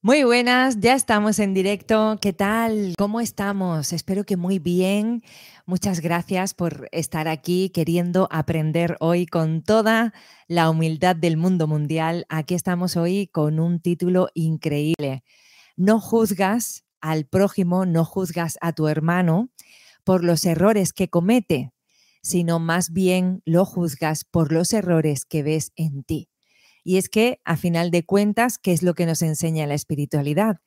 Muy buenas, ya estamos en directo. ¿Qué tal? ¿Cómo estamos? Espero que muy bien. Muchas gracias por estar aquí queriendo aprender hoy con toda la humildad del mundo mundial. Aquí estamos hoy con un título increíble. No juzgas al prójimo, no juzgas a tu hermano por los errores que comete, sino más bien lo juzgas por los errores que ves en ti. Y es que, a final de cuentas, ¿qué es lo que nos enseña la espiritualidad?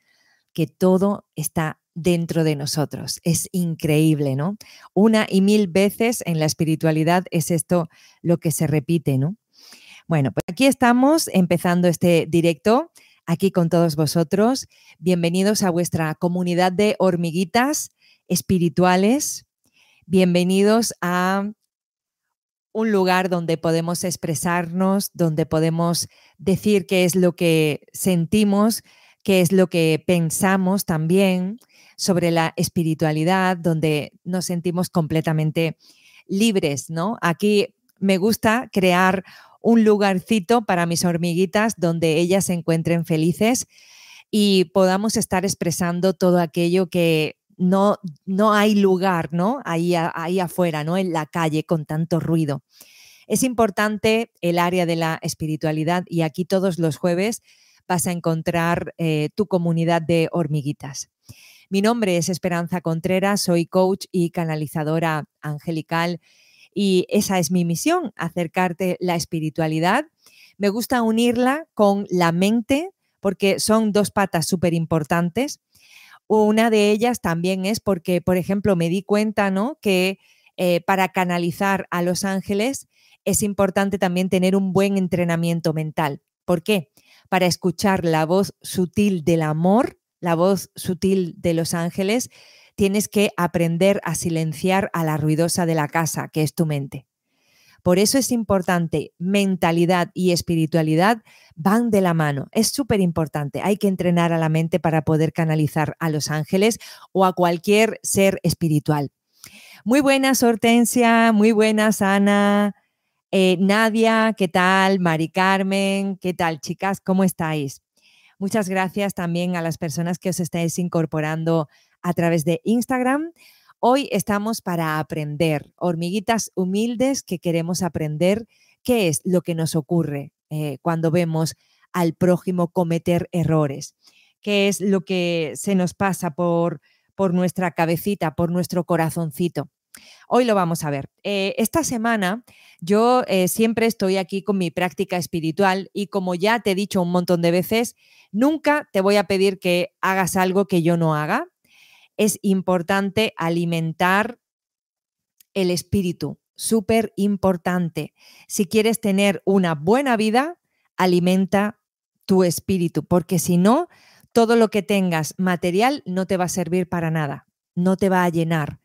Que todo está dentro de nosotros. Es increíble, ¿no? Una y mil veces en la espiritualidad es esto lo que se repite, ¿no? Bueno, pues aquí estamos empezando este directo, aquí con todos vosotros. Bienvenidos a vuestra comunidad de hormiguitas espirituales. Bienvenidos a un lugar donde podemos expresarnos, donde podemos decir qué es lo que sentimos, qué es lo que pensamos también sobre la espiritualidad, donde nos sentimos completamente libres, ¿no? Aquí me gusta crear un lugarcito para mis hormiguitas donde ellas se encuentren felices y podamos estar expresando todo aquello que no, no hay lugar, ¿no? Ahí, ahí afuera, ¿no? En la calle con tanto ruido. Es importante el área de la espiritualidad y aquí todos los jueves vas a encontrar eh, tu comunidad de hormiguitas. Mi nombre es Esperanza Contreras, soy coach y canalizadora angelical y esa es mi misión, acercarte la espiritualidad. Me gusta unirla con la mente porque son dos patas súper importantes una de ellas también es porque, por ejemplo, me di cuenta, ¿no? Que eh, para canalizar a los ángeles es importante también tener un buen entrenamiento mental. ¿Por qué? Para escuchar la voz sutil del amor, la voz sutil de los ángeles, tienes que aprender a silenciar a la ruidosa de la casa, que es tu mente. Por eso es importante, mentalidad y espiritualidad van de la mano. Es súper importante. Hay que entrenar a la mente para poder canalizar a los ángeles o a cualquier ser espiritual. Muy buenas, Hortensia. Muy buenas, Ana. Eh, Nadia, ¿qué tal? Mari Carmen, ¿qué tal, chicas? ¿Cómo estáis? Muchas gracias también a las personas que os estáis incorporando a través de Instagram. Hoy estamos para aprender, hormiguitas humildes que queremos aprender qué es lo que nos ocurre eh, cuando vemos al prójimo cometer errores, qué es lo que se nos pasa por, por nuestra cabecita, por nuestro corazoncito. Hoy lo vamos a ver. Eh, esta semana yo eh, siempre estoy aquí con mi práctica espiritual y como ya te he dicho un montón de veces, nunca te voy a pedir que hagas algo que yo no haga es importante alimentar el espíritu, súper importante. Si quieres tener una buena vida, alimenta tu espíritu, porque si no, todo lo que tengas material no te va a servir para nada, no te va a llenar.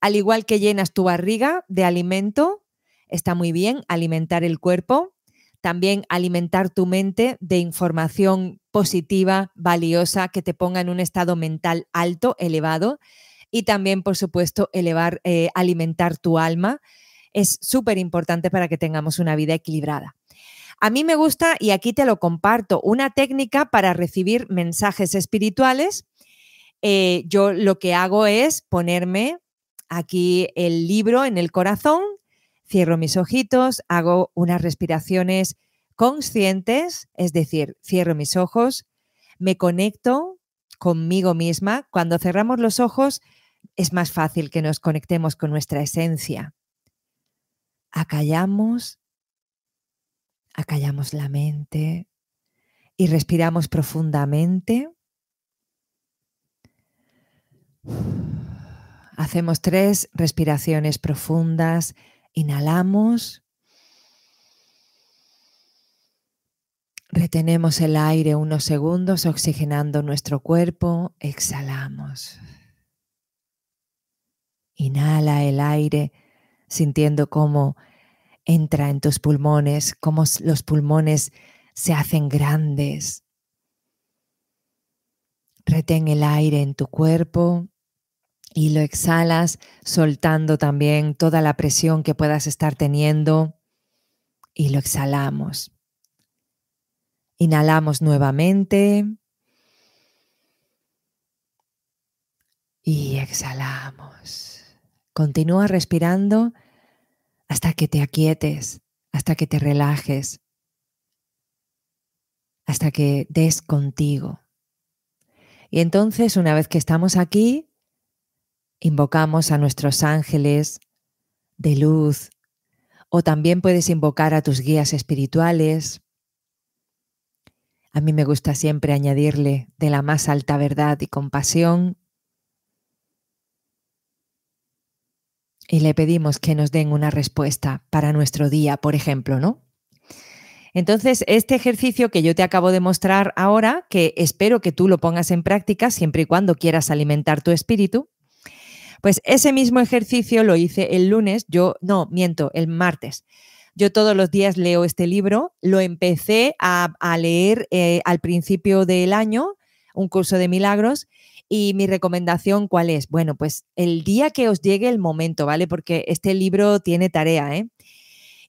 Al igual que llenas tu barriga de alimento, está muy bien alimentar el cuerpo, también alimentar tu mente de información positiva, valiosa, que te ponga en un estado mental alto, elevado. Y también, por supuesto, elevar, eh, alimentar tu alma. Es súper importante para que tengamos una vida equilibrada. A mí me gusta, y aquí te lo comparto, una técnica para recibir mensajes espirituales. Eh, yo lo que hago es ponerme aquí el libro en el corazón Cierro mis ojitos, hago unas respiraciones conscientes, es decir, cierro mis ojos, me conecto conmigo misma. Cuando cerramos los ojos es más fácil que nos conectemos con nuestra esencia. Acallamos, acallamos la mente y respiramos profundamente. Hacemos tres respiraciones profundas Inhalamos. Retenemos el aire unos segundos oxigenando nuestro cuerpo. Exhalamos. Inhala el aire sintiendo cómo entra en tus pulmones, cómo los pulmones se hacen grandes. Retén el aire en tu cuerpo y lo exhalas soltando también toda la presión que puedas estar teniendo y lo exhalamos. Inhalamos nuevamente. Y exhalamos. Continúa respirando hasta que te aquietes, hasta que te relajes, hasta que des contigo. Y entonces, una vez que estamos aquí, invocamos a nuestros ángeles de luz o también puedes invocar a tus guías espirituales a mí me gusta siempre añadirle de la más alta verdad y compasión. Y le pedimos que nos den una respuesta para nuestro día, por ejemplo, ¿no? Entonces, este ejercicio que yo te acabo de mostrar ahora, que espero que tú lo pongas en práctica siempre y cuando quieras alimentar tu espíritu, pues ese mismo ejercicio lo hice el lunes, yo, no, miento, el martes. Yo todos los días leo este libro, lo empecé a, leer eh, al principio del año, un curso de milagros, y mi recomendación, ¿cuál es? Bueno, pues el día que os llegue el momento, ¿vale? Porque este libro tiene tarea, ¿eh?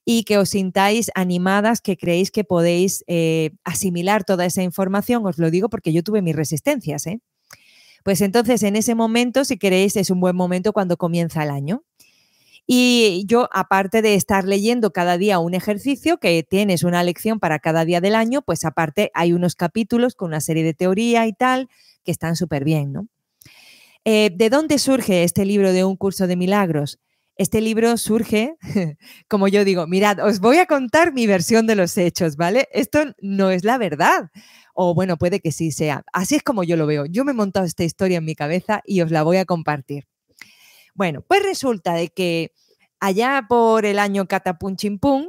Y que os sintáis animadas, que creéis que podéis eh, asimilar toda esa información, os lo digo porque yo tuve mis resistencias, ¿eh? Pues entonces en ese momento, si queréis, es un buen momento cuando comienza el año. Y yo, aparte de estar leyendo cada día un ejercicio, que tienes una lección para cada día del año, pues aparte hay unos capítulos con una serie de teoría y tal que están súper bien, ¿no? Eh, ¿De dónde surge este libro de un curso de milagros? Este libro surge, como yo digo, mirad, os voy a contar mi versión de los hechos, ¿vale? Esto no es la verdad o bueno, puede que sí sea. Así es como yo lo veo. Yo me he montado esta historia en mi cabeza y os la voy a compartir. Bueno, pues resulta de que allá por el año Catapunchimpum,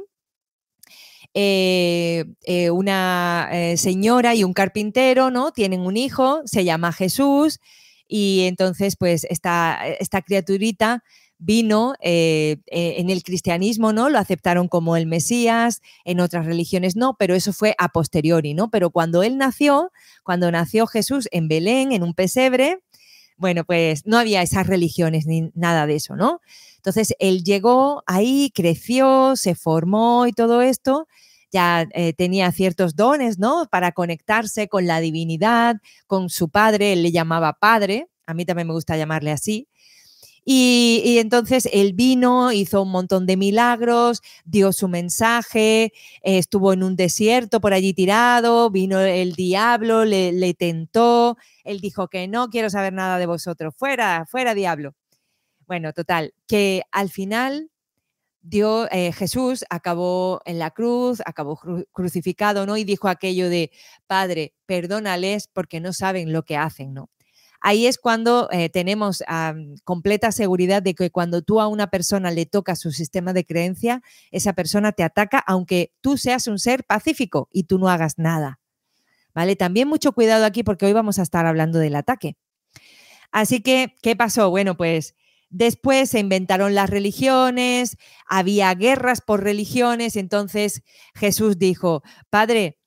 eh, eh, una eh, señora y un carpintero, ¿no? Tienen un hijo, se llama Jesús, y entonces, pues, esta, esta criaturita vino en el cristianismo, ¿no? Lo aceptaron como el Mesías, en otras religiones no, pero eso fue a posteriori, ¿no? Pero cuando él nació, cuando nació Jesús en Belén, en un pesebre, bueno, pues no había esas religiones ni nada de eso, ¿no? Entonces él llegó ahí, creció, se formó y todo esto, ya eh, tenía ciertos dones, ¿no? Para conectarse con la divinidad, con su padre, él le llamaba padre, a mí también me gusta llamarle así, y, entonces él vino, hizo un montón de milagros, dio su mensaje, estuvo en un desierto por allí tirado, vino el diablo, le, tentó, él dijo que no quiero saber nada de vosotros, fuera, fuera diablo. Bueno, total, que al final dio, eh, Jesús acabó en la cruz, acabó crucificado, ¿no? Y dijo aquello de, Padre, perdónales porque no saben lo que hacen, ¿no? Ahí es cuando eh, tenemos completa seguridad de que cuando tú a una persona le tocas su sistema de creencia, esa persona te ataca aunque tú seas un ser pacífico y tú no hagas nada. ¿Vale? También mucho cuidado aquí porque hoy vamos a estar hablando del ataque. Así que, ¿qué pasó? Bueno, pues después se inventaron las religiones, había guerras por religiones, entonces Jesús dijo, Padre,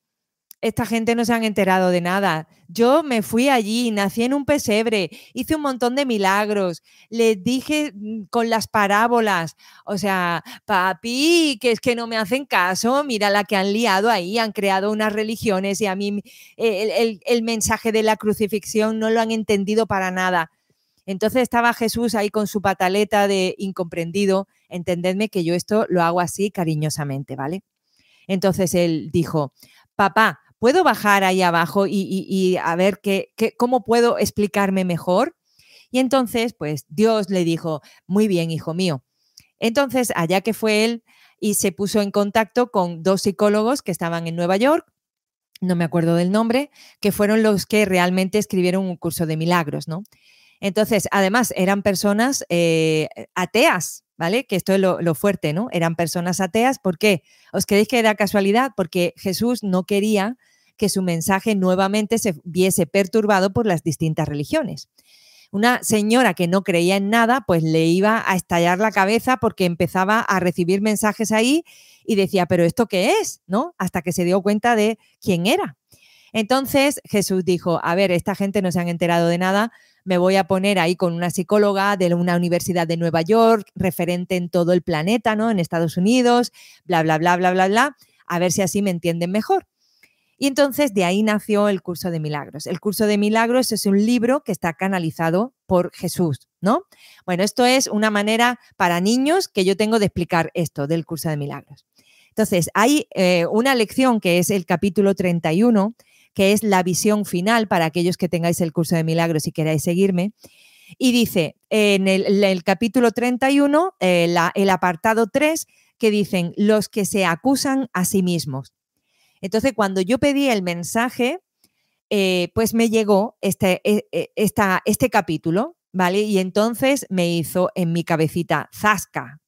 esta gente no se han enterado de nada. Yo me fui allí, nací en un pesebre, hice un montón de milagros, les dije mm, con las parábolas, o sea, papi, que es que no me hacen caso, mira la que han liado ahí, han creado unas religiones y a mí el, el mensaje de la crucifixión no lo han entendido para nada. Entonces estaba Jesús ahí con su pataleta de incomprendido, entendedme que yo esto lo hago así cariñosamente, ¿vale? Entonces él dijo, papá, ¿puedo bajar ahí abajo y, a ver qué, cómo puedo explicarme mejor? Y entonces, pues Dios le dijo, muy bien, hijo mío. Entonces, allá que fue él y se puso en contacto con dos psicólogos que estaban en Nueva York, no me acuerdo del nombre, que fueron los que realmente escribieron un curso de milagros, ¿no? Entonces, además, eran personas eh, ateas, ¿vale? Que esto es lo, lo, fuerte, ¿no? Eran personas ateas. ¿Por qué? ¿Os creéis que era casualidad? Porque Jesús no quería que su mensaje nuevamente se viese perturbado por las distintas religiones. Una señora que no creía en nada, pues le iba a estallar la cabeza porque empezaba a recibir mensajes ahí y decía, pero ¿esto qué es? ¿No? Hasta que se dio cuenta de quién era. Entonces Jesús dijo, a ver, esta gente no se han enterado de nada, me voy a poner ahí con una psicóloga de una universidad de Nueva York, referente en todo el planeta, ¿no? En Estados Unidos, bla, bla, bla, bla, bla, bla, a ver si así me entienden mejor. Y entonces de ahí nació el curso de milagros. El curso de milagros es un libro que está canalizado por Jesús, ¿no? Bueno, esto es una manera para niños que yo tengo de explicar esto del curso de milagros. Entonces, hay eh, una lección que es el capítulo 31, que es la visión final para aquellos que tengáis el curso de milagros y queráis seguirme. Y dice en el, capítulo 31, eh, el apartado 3, que dicen los que se acusan a sí mismos. Entonces, cuando yo pedí el mensaje, eh, pues me llegó este, e, e, este capítulo, ¿vale? Y entonces me hizo en mi cabecita zasca.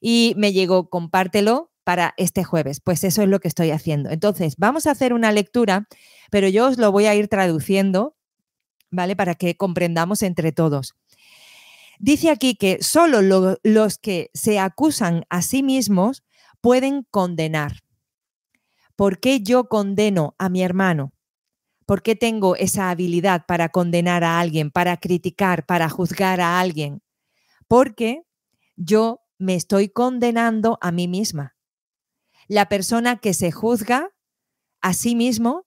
Y me llegó, compártelo para este jueves. Pues eso es lo que estoy haciendo. Entonces, vamos a hacer una lectura, pero yo os lo voy a ir traduciendo, ¿vale? Para que comprendamos entre todos. Dice aquí que solo los que se acusan a sí mismos pueden condenar. ¿Por qué yo condeno a mi hermano? ¿Por qué tengo esa habilidad para condenar a alguien, para criticar, para juzgar a alguien? Porque yo me estoy condenando a mí misma. La persona que se juzga a sí mismo,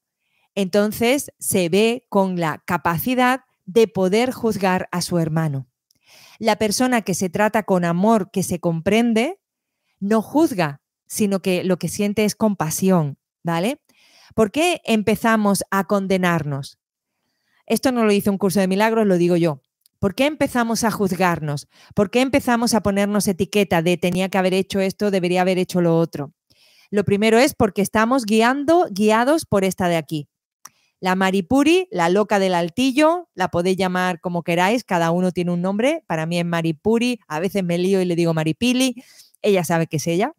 entonces se ve con la capacidad de poder juzgar a su hermano. La persona que se trata con amor, que se comprende, no juzga, sino que lo que siente es compasión, ¿vale? ¿Por qué empezamos a condenarnos? Esto no lo dice un curso de milagros, lo digo yo. ¿Por qué empezamos a juzgarnos? ¿Por qué empezamos a ponernos etiqueta de tenía que haber hecho esto, debería haber hecho lo otro? Lo primero es porque estamos guiando, guiados por esta de aquí. La Maripuri, la loca del altillo, la podéis llamar como queráis, cada uno tiene un nombre. Para mí es Maripuri, a veces me lío y le digo Maripili, ella sabe que es ella.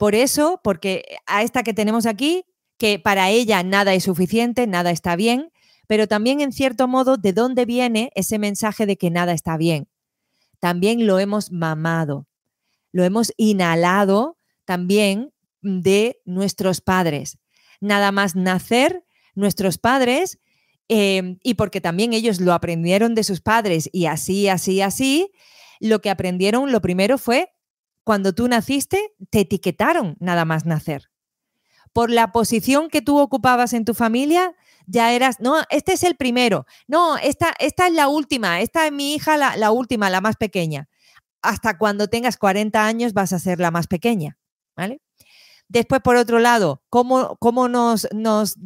Por eso, porque a esta que tenemos aquí, que para ella nada es suficiente, nada está bien, pero también en cierto modo, ¿de dónde viene ese mensaje de que nada está bien? También lo hemos mamado, lo hemos inhalado también de nuestros padres. Nada más nacer, nuestros padres, em, y porque también ellos lo aprendieron de sus padres y así, así, así, lo que aprendieron, lo primero fue cuando tú naciste, te etiquetaron nada más nacer. Por la posición que tú ocupabas en tu familia, ya eras, no, este es el primero, no, esta, esta es la última, esta es mi hija, la, la última, la más pequeña. Hasta cuando tengas 40 años vas a ser la más pequeña, ¿vale? Después, por otro lado, ¿cómo, cómo nos, nos,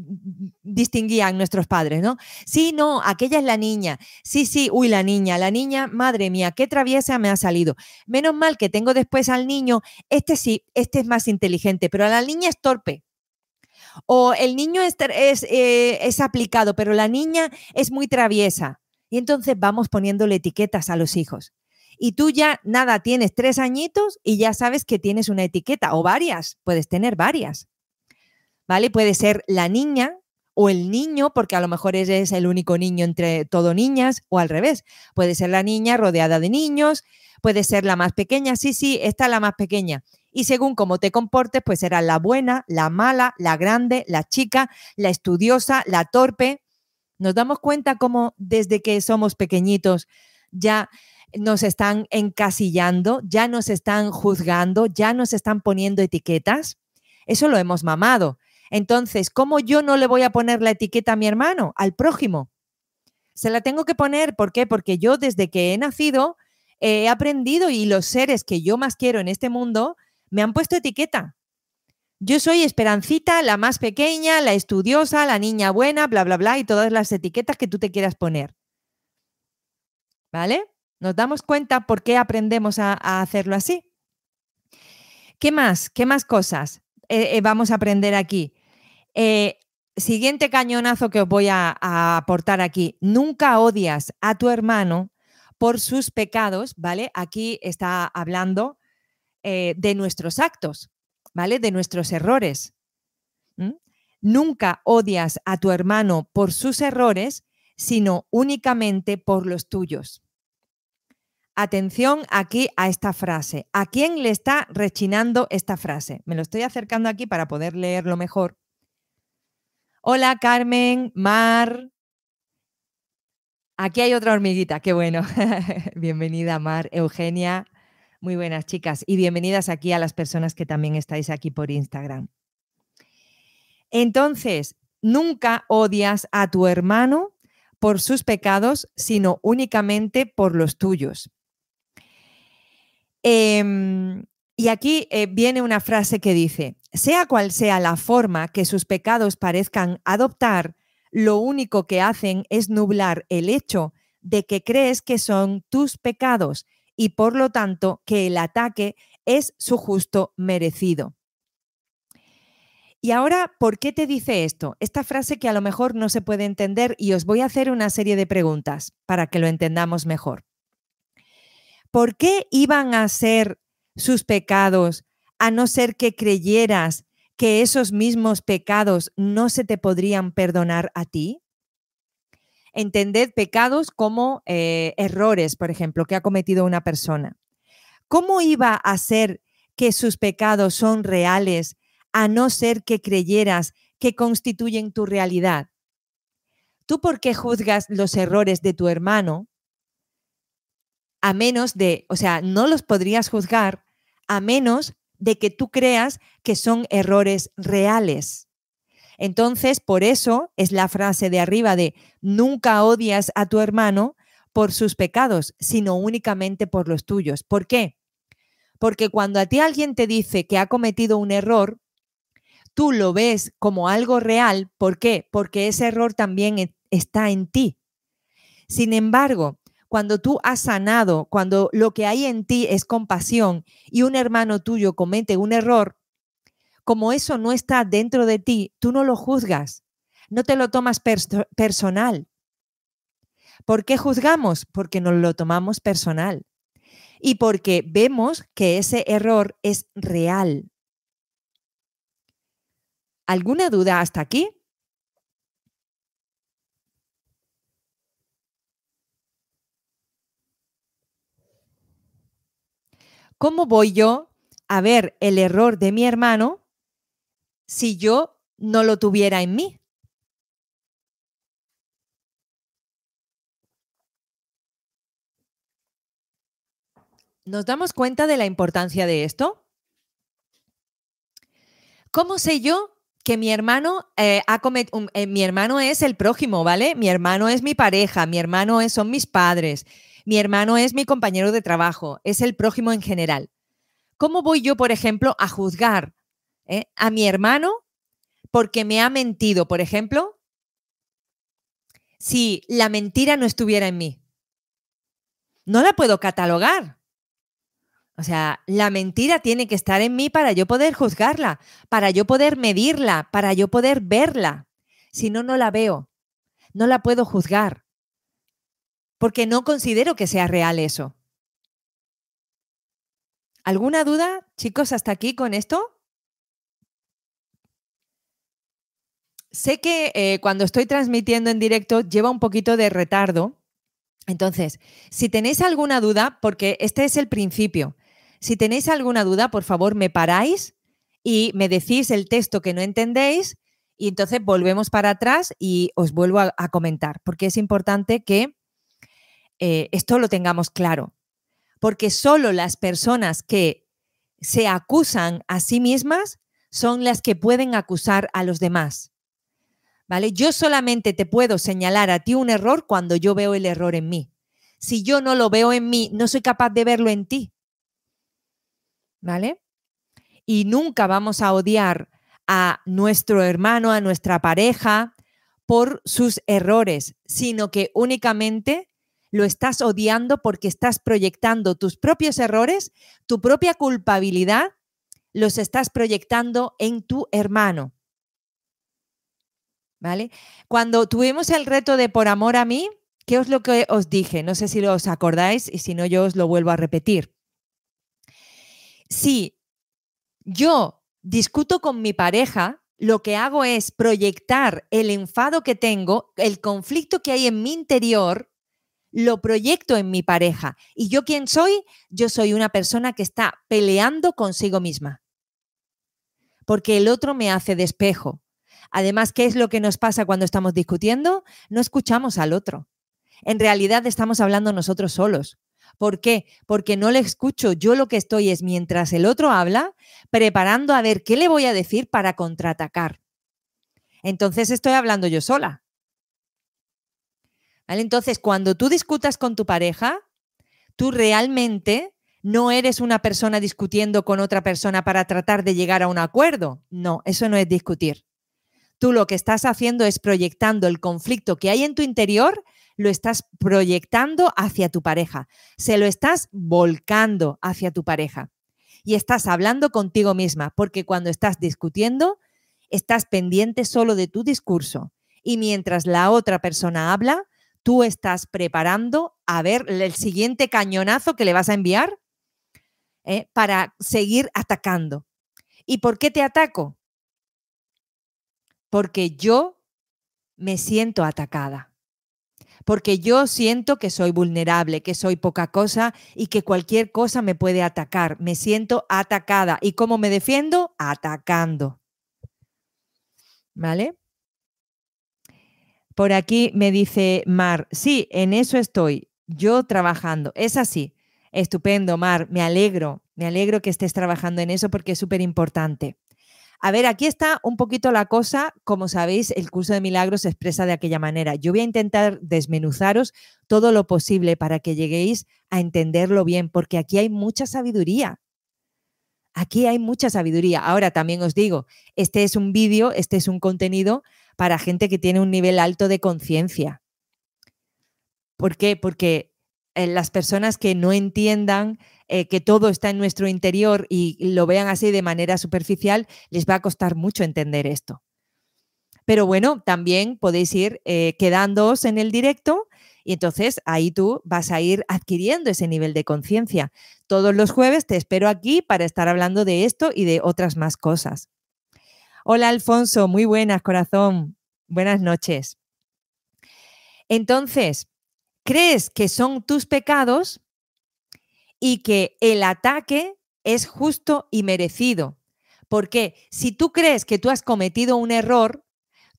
distinguían nuestros padres, no? Sí, no, aquella es la niña. Sí, sí, uy, la niña, la niña, madre mía, qué traviesa me ha salido. Menos mal que tengo después al niño, este sí, este es más inteligente, pero a la niña es torpe. O el niño es, es, eh, es aplicado, pero la niña es muy traviesa. Y entonces vamos poniéndole etiquetas a los hijos y tú ya, nada, tienes tres añitos y ya sabes que tienes una etiqueta o varias, puedes tener varias. ¿Vale? Puede ser la niña o el niño, porque a lo mejor eres el único niño entre todo niñas, o al revés. Puede ser la niña rodeada de niños, puede ser la más pequeña, sí, sí, esta es la más pequeña. Y según cómo te comportes, pues será la buena, la mala, la grande, la chica, la estudiosa, la torpe. Nos damos cuenta cómo desde que somos pequeñitos ya nos están encasillando, ya nos están juzgando, ya nos están poniendo etiquetas. Eso lo hemos mamado. Entonces, ¿cómo yo no le voy a poner la etiqueta a mi hermano, al prójimo? Se la tengo que poner, ¿por qué? Porque yo desde que he nacido he aprendido y los seres que yo más quiero en este mundo me han puesto etiqueta. Yo soy Esperancita, la más pequeña, la estudiosa, la niña buena, bla, bla, bla, y todas las etiquetas que tú te quieras poner. ¿Vale? Nos damos cuenta por qué aprendemos a, hacerlo así. ¿Qué más? ¿Qué más cosas eh, eh, vamos a aprender aquí? Eh, siguiente cañonazo que os voy a, aportar aquí. Nunca odias a tu hermano por sus pecados, ¿vale? Aquí está hablando de nuestros actos, ¿vale? De nuestros errores. Nunca odias a tu hermano por sus errores, sino únicamente por los tuyos. Atención aquí a esta frase. ¿A quién le está rechinando esta frase? Me lo estoy acercando aquí para poder leerlo mejor. Hola Carmen, Mar. Aquí hay otra hormiguita, qué bueno. Bienvenida Mar, Eugenia. Muy buenas chicas y bienvenidas aquí a las personas que también estáis aquí por Instagram. Entonces, nunca odias a tu hermano por sus pecados, sino únicamente por los tuyos. Em, y aquí eh, viene una frase que dice, sea cual sea la forma que sus pecados parezcan adoptar, lo único que hacen es nublar el hecho de que crees que son tus pecados y por lo tanto que el ataque es su justo merecido. Y ahora, ¿por qué te dice esto? Esta frase que a lo mejor no se puede entender y os voy a hacer una serie de preguntas para que lo entendamos mejor. ¿Por qué iban a ser sus pecados a no ser que creyeras que esos mismos pecados no se te podrían perdonar a ti? Entended pecados como eh, errores, por ejemplo, que ha cometido una persona. ¿Cómo iba a ser que sus pecados son reales a no ser que creyeras que constituyen tu realidad? ¿Tú por qué juzgas los errores de tu hermano? A menos de, o sea, no los podrías juzgar a menos de que tú creas que son errores reales. Entonces, por eso es la frase de arriba de nunca odias a tu hermano por sus pecados, sino únicamente por los tuyos. ¿Por qué? Porque cuando a ti alguien te dice que ha cometido un error, tú lo ves como algo real. ¿Por qué? Porque ese error también e, está en ti. Sin embargo, cuando tú has sanado, cuando lo que hay en ti es compasión y un hermano tuyo comete un error, como eso no está dentro de ti, tú no lo juzgas, no te lo tomas personal. ¿Por qué juzgamos? Porque nos lo tomamos personal y porque vemos que ese error es real. ¿Alguna duda hasta aquí? ¿Cómo voy yo a ver el error de mi hermano si yo no lo tuviera en mí? ¿Nos damos cuenta de la importancia de esto? ¿Cómo sé yo que mi hermano eh, ha cometido, eh, mi hermano es el prójimo, ¿vale? Mi hermano es mi pareja, mi hermano es, son mis padres, mi hermano es mi compañero de trabajo, es el prójimo en general. ¿Cómo voy yo, por ejemplo, a juzgar eh, a mi hermano porque me ha mentido, por ejemplo, si la mentira no estuviera en mí? No la puedo catalogar. O sea, la mentira tiene que estar en mí para yo poder juzgarla, para yo poder medirla, para yo poder verla. Si no, no la veo. No la puedo juzgar porque no considero que sea real eso. ¿Alguna duda, chicos, hasta aquí con esto? Sé que eh, cuando estoy transmitiendo en directo lleva un poquito de retardo. Entonces, si tenéis alguna duda, porque este es el principio, si tenéis alguna duda, por favor, me paráis y me decís el texto que no entendéis y entonces volvemos para atrás y os vuelvo a comentar, porque es importante que eh, esto lo tengamos claro, porque solo las personas que se acusan a sí mismas son las que pueden acusar a los demás. ¿Vale? Yo solamente te puedo señalar a ti un error cuando yo veo el error en mí. Si yo no lo veo en mí, no soy capaz de verlo en ti. ¿Vale? Y nunca vamos a odiar a nuestro hermano, a nuestra pareja por sus errores, sino que únicamente lo estás odiando porque estás proyectando tus propios errores, tu propia culpabilidad, los estás proyectando en tu hermano. ¿Vale? Cuando tuvimos el reto de por amor a mí, ¿qué os lo que os dije? No sé si os acordáis y si no yo os lo vuelvo a repetir. Si yo discuto con mi pareja, lo que hago es proyectar el enfado que tengo, el conflicto que hay en mi interior lo proyecto en mi pareja. ¿Y yo quién soy? Yo soy una persona que está peleando consigo misma. Porque el otro me hace despejo. Además, ¿qué es lo que nos pasa cuando estamos discutiendo? No escuchamos al otro. En realidad estamos hablando nosotros solos. ¿Por qué? Porque no le escucho. Yo lo que estoy es, mientras el otro habla, preparando a ver qué le voy a decir para contraatacar. entonces estoy hablando yo sola. Entonces, cuando tú discutas con tu pareja, tú realmente no eres una persona discutiendo con otra persona para tratar de llegar a un acuerdo. No, eso no es discutir. Tú lo que estás haciendo es proyectando el conflicto que hay en tu interior, lo estás proyectando hacia tu pareja, se lo estás volcando hacia tu pareja y estás hablando contigo misma, porque cuando estás discutiendo, estás pendiente solo de tu discurso y mientras la otra persona habla, tú estás preparando a ver el siguiente cañonazo que le vas a enviar ¿eh? para seguir atacando. ¿Y por qué te ataco? Porque yo me siento atacada. Porque yo siento que soy vulnerable, que soy poca cosa y que cualquier cosa me puede atacar. Me siento atacada. ¿Y cómo me defiendo? Atacando. ¿Vale? Por aquí me dice Mar, sí, en eso estoy, yo trabajando. Es así. Estupendo, Mar, me alegro, me alegro que estés trabajando en eso porque es súper importante. A ver, aquí está un poquito la cosa, como sabéis, el curso de milagros se expresa de aquella manera. Yo voy a intentar desmenuzaros todo lo posible para que lleguéis a entenderlo bien, porque aquí hay mucha sabiduría. Aquí hay mucha sabiduría. Ahora también os digo, este es un vídeo, este es un contenido para gente que tiene un nivel alto de conciencia. ¿Por qué? Porque eh, las personas que no entiendan eh, que todo está en nuestro interior y lo vean así de manera superficial, les va a costar mucho entender esto. Pero bueno, también podéis ir eh, quedándoos en el directo y entonces ahí tú vas a ir adquiriendo ese nivel de conciencia. Todos los jueves te espero aquí para estar hablando de esto y de otras más cosas. Hola Alfonso, muy buenas, corazón. Buenas noches. Entonces, ¿crees que son tus pecados y que el ataque es justo y merecido? Porque si tú crees que tú has cometido un error,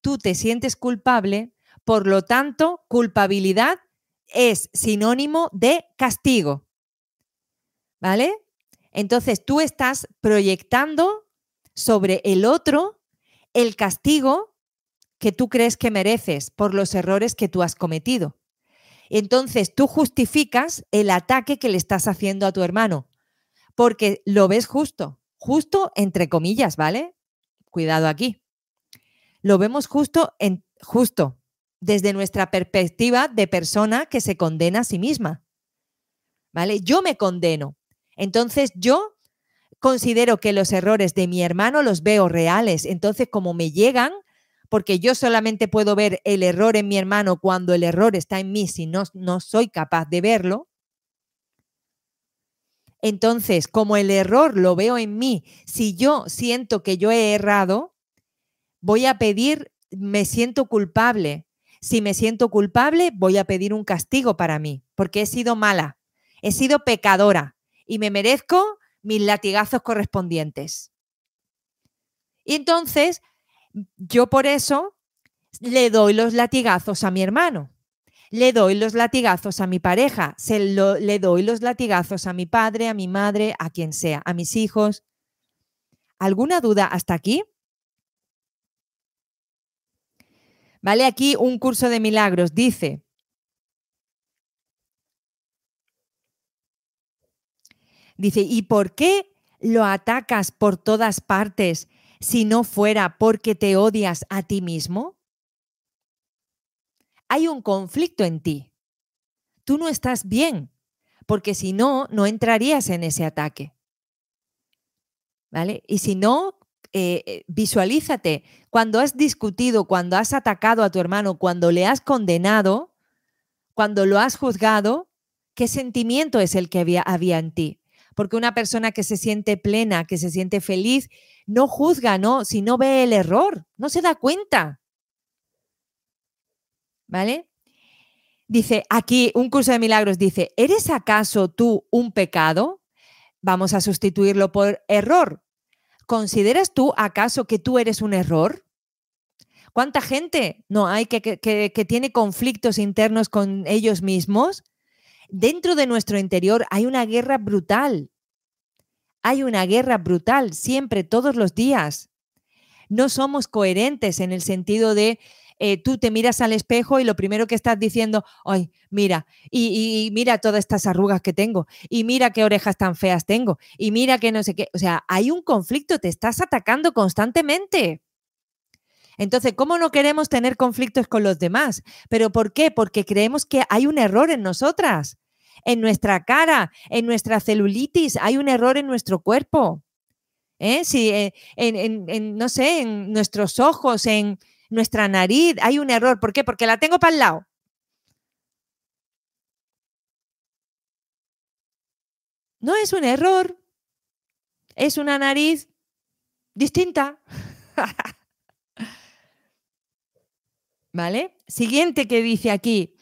tú te sientes culpable, por lo tanto, culpabilidad es sinónimo de castigo. ¿Vale? Entonces tú estás proyectando sobre el otro el castigo que tú crees que mereces por los errores que tú has cometido. Entonces tú justificas el ataque que le estás haciendo a tu hermano, porque lo ves justo, justo entre comillas, ¿vale? Cuidado aquí. Lo vemos justo en justo desde nuestra perspectiva de persona que se condena a sí misma. ¿Vale? Yo me condeno. Entonces yo considero que los errores de mi hermano los veo reales. Entonces, como me llegan, porque yo solamente puedo ver el error en mi hermano cuando el error está en mí, si no, no soy capaz de verlo. Entonces, como el error lo veo en mí, si yo siento que yo he errado, voy a pedir, me siento culpable. Si me siento culpable, voy a pedir un castigo para mí, porque he sido mala, he sido pecadora y me merezco mis latigazos correspondientes. Y entonces, yo por eso le doy los latigazos a mi hermano, le doy los latigazos a mi pareja, se le doy los latigazos a mi padre, a mi madre, a quien sea, a mis hijos. ¿Alguna duda hasta aquí? Vale, aquí un curso de milagros dice, Dice, ¿y por qué lo atacas por todas partes si no fuera porque te odias a ti mismo? Hay un conflicto en ti. Tú no estás bien, porque si no, no entrarías en ese ataque. ¿Vale? Y si no, eh, eh, visualízate, cuando has discutido, cuando has atacado a tu hermano, cuando le has condenado, cuando lo has juzgado, ¿qué sentimiento es el que había, había en ti? Porque una persona que se siente plena, que se siente feliz, no juzga, ¿no? Si no ve el error, no se da cuenta. ¿Vale? Dice aquí, un curso de milagros dice, ¿eres acaso tú un pecado? Vamos a sustituirlo por error. ¿Consideras tú acaso que tú eres un error? ¿Cuánta gente no hay que, que, que tiene conflictos internos con ellos mismos? Dentro de nuestro interior hay una guerra brutal. Hay una guerra brutal siempre, todos los días. no somos coherentes en el sentido de eh, tú te miras al espejo y lo primero que estás diciendo, ay, mira, y, mira todas estas arrugas que tengo, y mira qué orejas tan feas tengo, y mira que no sé qué. O sea, hay un conflicto, te estás atacando constantemente. Entonces, ¿cómo no queremos tener conflictos con los demás? ¿Pero por qué? Porque creemos que hay un error en nosotras, en nuestra cara, en nuestra celulitis, hay un error en nuestro cuerpo. ¿Eh? Si, eh, en, no sé, en nuestros ojos, en, nuestra nariz, hay un error. ¿Por qué? Porque la tengo para el lado. No es un error, es una nariz distinta. ¿Vale? Siguiente que dice aquí,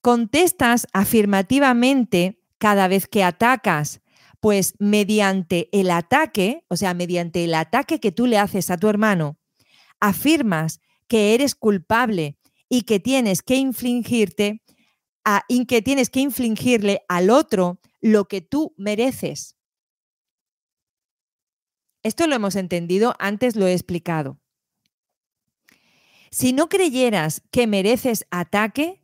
contestas afirmativamente cada vez que atacas, pues mediante el ataque, o sea, mediante el ataque que tú le haces a tu hermano, afirmas que eres culpable y que tienes que infligirte a, y que tienes que infligirle al otro lo que tú mereces. Esto lo hemos entendido, antes lo he explicado. Si no creyeras que mereces ataque,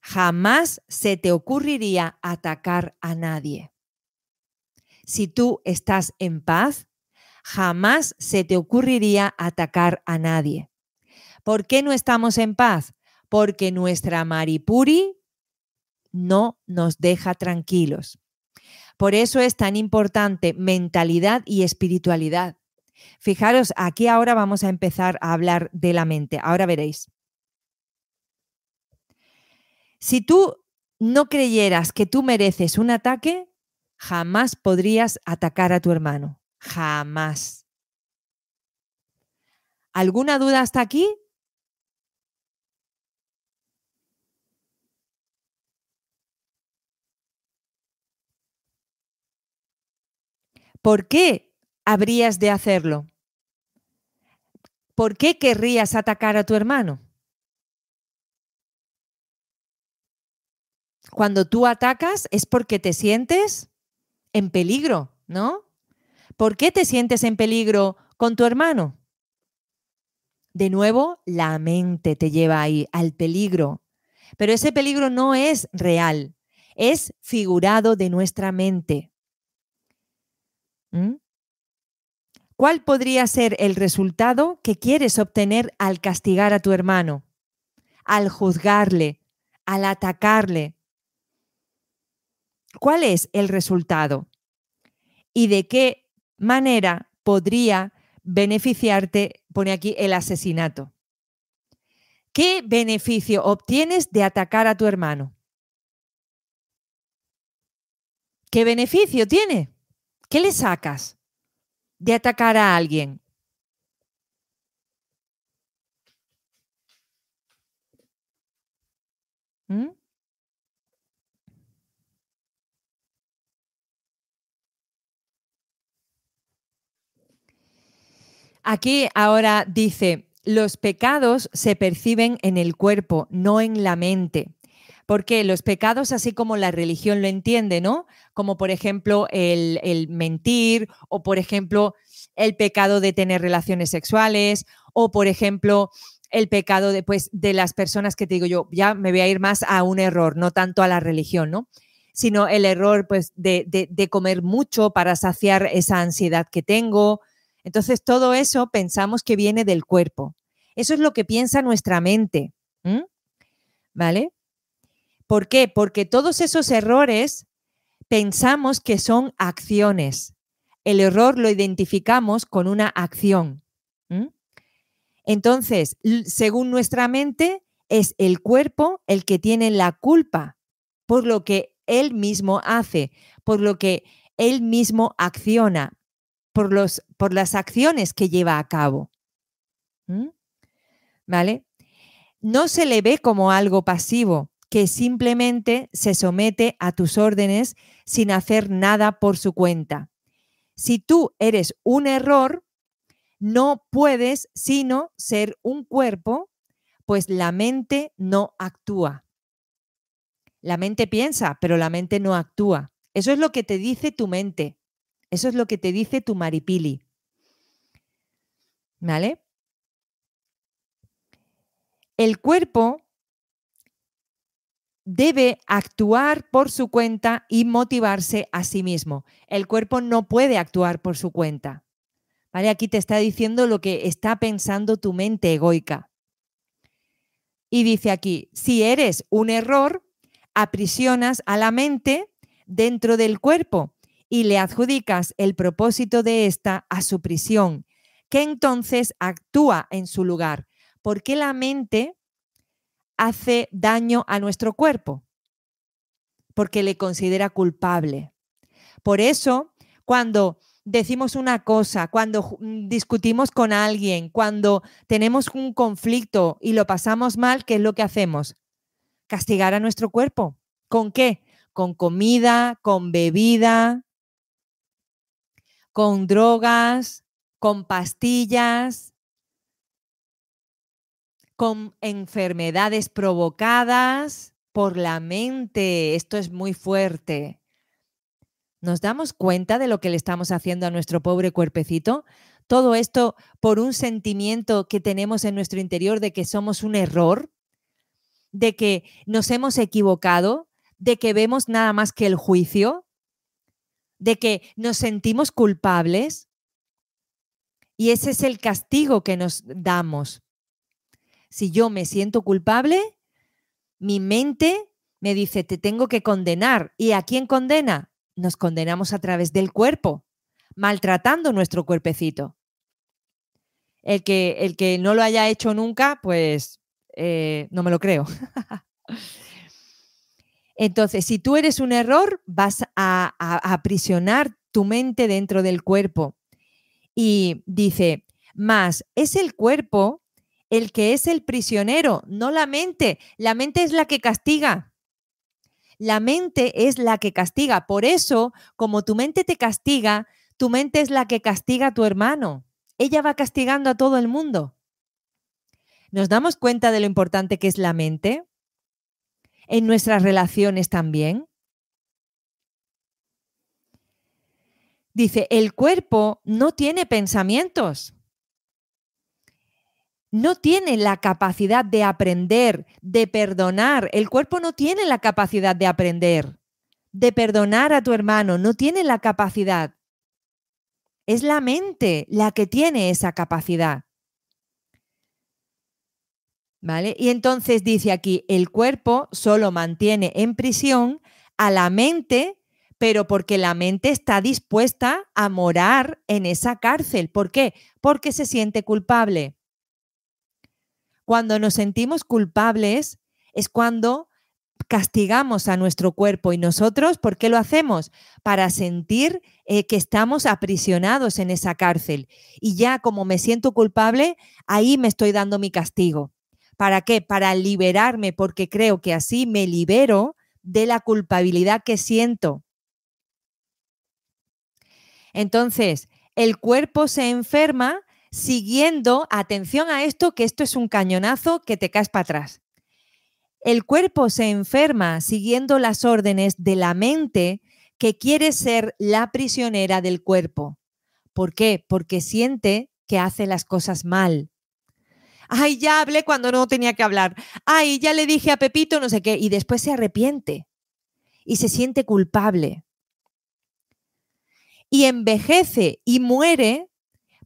jamás se te ocurriría atacar a nadie. Si tú estás en paz, jamás se te ocurriría atacar a nadie. ¿Por qué no estamos en paz? Porque nuestra Maripuri no nos deja tranquilos. Por eso es tan importante mentalidad y espiritualidad. Fijaros, aquí ahora vamos a empezar a hablar de la mente. Ahora veréis. Si tú no creyeras que tú mereces un ataque, jamás podrías atacar a tu hermano. Jamás. ¿Alguna duda hasta aquí? ¿Por qué habrías de hacerlo? ¿Por qué querrías atacar a tu hermano? Cuando tú atacas es porque te sientes en peligro, ¿no? ¿Por qué te sientes en peligro con tu hermano? De nuevo, la mente te lleva ahí, al peligro. Pero ese peligro no es real, es figurado de nuestra mente. ¿Mm? ¿Cuál podría ser el resultado que quieres obtener al castigar a tu hermano, al juzgarle, al atacarle? ¿Cuál es el resultado? ¿Y de qué manera podría beneficiarte, pone aquí, el asesinato? ¿Qué beneficio obtienes de atacar a tu hermano? ¿Qué beneficio tiene? ¿Qué le sacas de atacar a alguien? ¿Mm? Aquí ahora dice, los pecados se perciben en el cuerpo, no en la mente. Porque los pecados, así como la religión lo entiende, ¿no? Como por ejemplo el, mentir o por ejemplo el pecado de tener relaciones sexuales o por ejemplo el pecado de, pues, de las personas que te digo yo, ya me voy a ir más a un error, no tanto a la religión, ¿no? Sino el error pues, de, de comer mucho para saciar esa ansiedad que tengo. Entonces, todo eso pensamos que viene del cuerpo. Eso es lo que piensa nuestra mente. ¿Vale? ¿Por qué? Porque todos esos errores pensamos que son acciones. El error lo identificamos con una acción. Entonces, según nuestra mente, es el cuerpo el que tiene la culpa por lo que él mismo hace, por lo que él mismo acciona, por, los, por las acciones que lleva a cabo. ¿Vale? No se le ve como algo pasivo, que simplemente se somete a tus órdenes sin hacer nada por su cuenta. Si tú eres un error, no puedes sino ser un cuerpo, pues la mente no actúa. La mente piensa, pero la mente no actúa. Eso es lo que te dice tu mente. Eso es lo que te dice tu maripili. ¿Vale? el cuerpo debe actuar por su cuenta y motivarse a sí mismo. El cuerpo no puede actuar por su cuenta. ¿Vale? Aquí te está diciendo lo que está pensando tu mente egoica. Y dice aquí, si eres un error, aprisionas a la mente dentro del cuerpo y le adjudicas el propósito de esta a su prisión, que entonces actúa en su lugar. porque la mente hace daño a nuestro cuerpo? Porque le considera culpable. Por eso, cuando decimos una cosa, cuando discutimos con alguien, cuando tenemos un conflicto y lo pasamos mal, ¿qué es lo que hacemos? Castigar a nuestro cuerpo. ¿Con qué? Con comida, con bebida, con drogas, con pastillas, con enfermedades provocadas por la mente. Esto es muy fuerte. ¿Nos damos cuenta de lo que le estamos haciendo a nuestro pobre cuerpecito? Todo esto por un sentimiento que tenemos en nuestro interior de que somos un error, de que nos hemos equivocado, de que vemos nada más que el juicio, de que nos sentimos culpables. Y ese es el castigo que nos damos. Si yo me siento culpable, mi mente me dice, te tengo que condenar. ¿Y a quién condena? nos condenamos a través del cuerpo, maltratando nuestro cuerpecito. El que, el que no lo haya hecho nunca, pues eh, no me lo creo. Entonces, si tú eres un error, vas a, a aprisionar tu mente dentro del cuerpo. Y dice, más es el cuerpo el que es el prisionero, no la mente. La mente es la que castiga. La mente es la que castiga. Por eso, como tu mente te castiga, tu mente es la que castiga a tu hermano. Ella va castigando a todo el mundo. ¿Nos damos cuenta de lo importante que es la mente? En nuestras relaciones también. Dice, el cuerpo no tiene pensamientos no tiene la capacidad de aprender, de perdonar. El cuerpo no tiene la capacidad de aprender, de perdonar a tu hermano, no tiene la capacidad. Es la mente la que tiene esa capacidad. ¿Vale? Y entonces dice aquí, el cuerpo solo mantiene en prisión a la mente, pero porque la mente está dispuesta a morar en esa cárcel. ¿Por qué? Porque se siente culpable. Cuando nos sentimos culpables es cuando castigamos a nuestro cuerpo y nosotros, ¿por qué lo hacemos? Para sentir eh, que estamos aprisionados en esa cárcel. Y ya como me siento culpable, ahí me estoy dando mi castigo. ¿Para qué? Para liberarme, porque creo que así me libero de la culpabilidad que siento. Entonces, el cuerpo se enferma siguiendo, atención a esto, que esto es un cañonazo que te caes para atrás. El cuerpo se enferma siguiendo las órdenes de la mente que quiere ser la prisionera del cuerpo. ¿Por qué? Porque siente que hace las cosas mal. Ay, ya hablé cuando no tenía que hablar. Ay, ya le dije a Pepito no sé qué. Y después se arrepiente y se siente culpable. Y envejece y muere